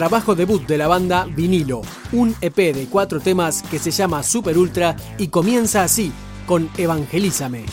Trabajo debut de la banda Vinilo, un EP de cuatro temas que se llama Super Ultra y comienza así, con Evangelízame.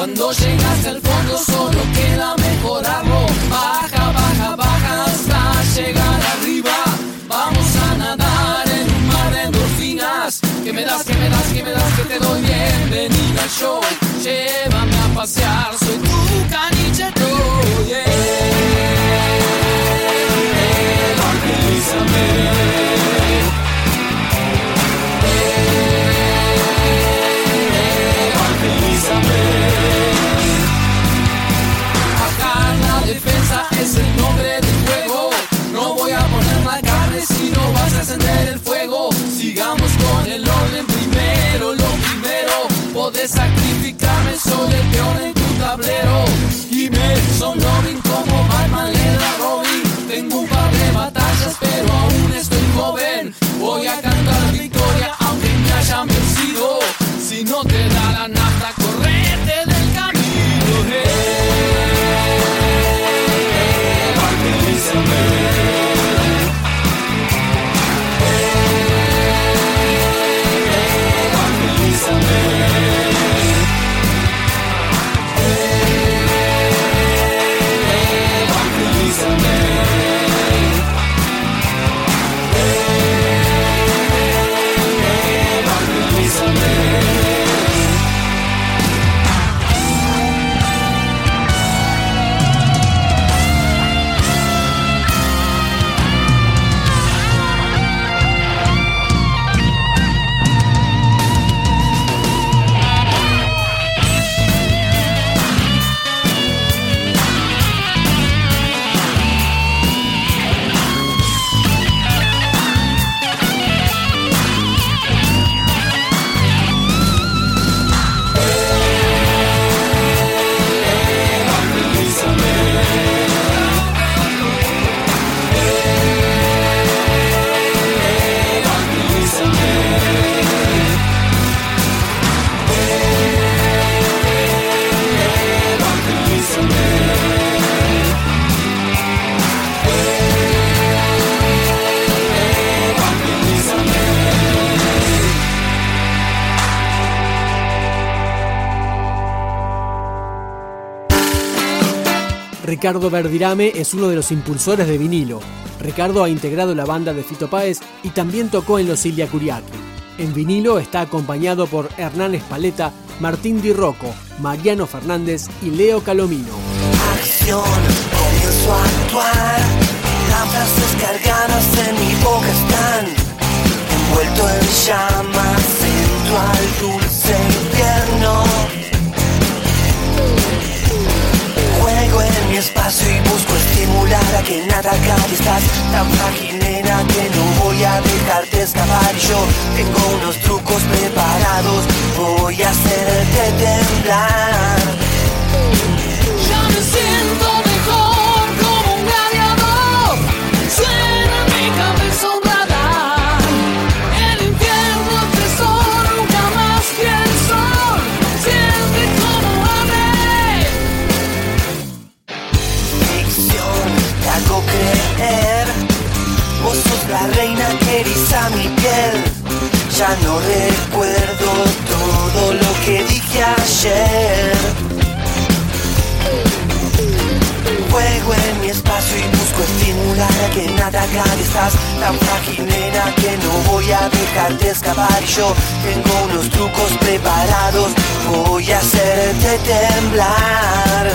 Cuando llegas al fondo solo queda mejorarlo. Baja, baja, baja hasta llegar arriba. Vamos a nadar en un mar de endorfinas. Que me das, que me das, que me das, que te doy bienvenida al show. Llévame a pasear, soy Ricardo Verdirame es uno de los impulsores de vinilo. Ricardo ha integrado la banda de Fito Páez y también tocó en los Silvia Curiaki. En vinilo está acompañado por Hernán Espaleta, Martín Di Rocco, Mariano Fernández y Leo Calomino. Acción, a actuar. Están envuelto en llamas, sensual, dulce. Espacio y busco estimular a que nada cambie. Estás tan frágil, nena, que no voy a dejarte escapar. Yo tengo unos trucos preparados, voy a hacerte temblar. Que nada acabe. Estás tan frágil, nena, que no voy a dejarte escapar. Y yo tengo unos trucos preparados, voy a hacerte temblar.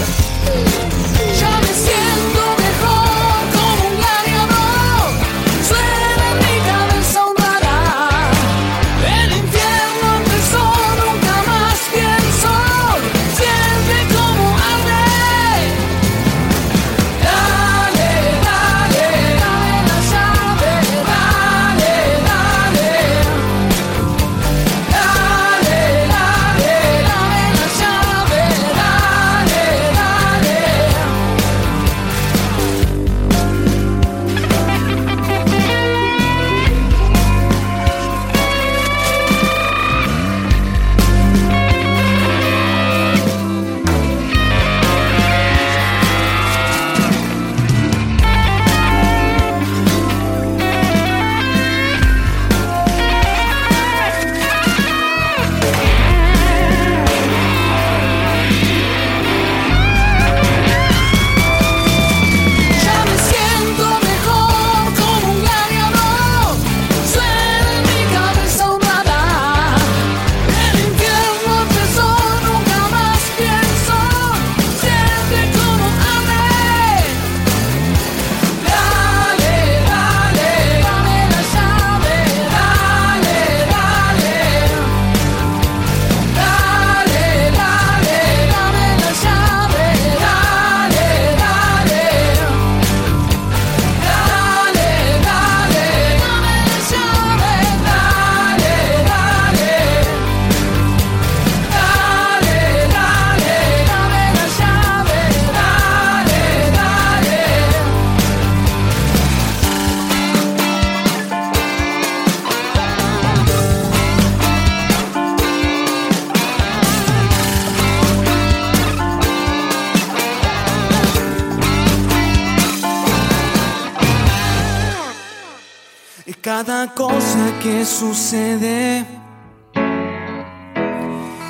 Cada cosa que sucede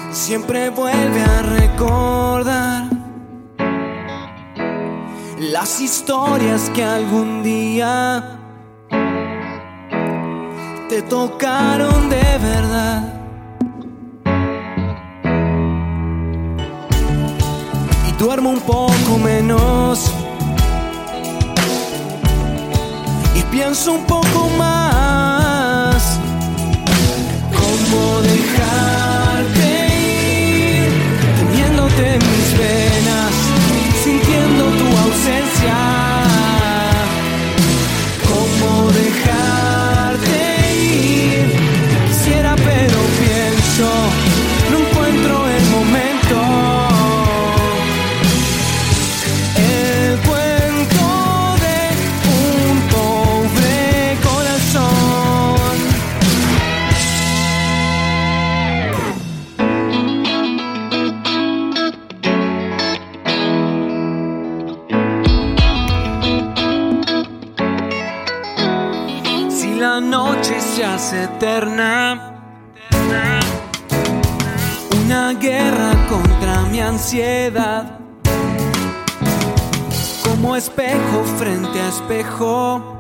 siempre vuelve a recordar las historias que algún día te tocaron de verdad. Y duermo un poco menos. Pienso un poco más. ¿Cómo dejarte ir? Teniéndote en mis venas, una guerra contra mi ansiedad, como espejo frente a espejo,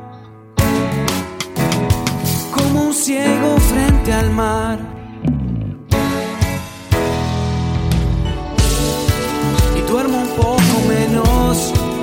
como un ciego frente al mar. Y duermo un poco menos.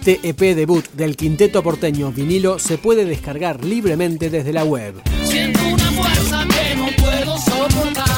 Este EP debut del quinteto porteño vinilo se puede descargar libremente desde la web. Siento una fuerza que no puedo soportar.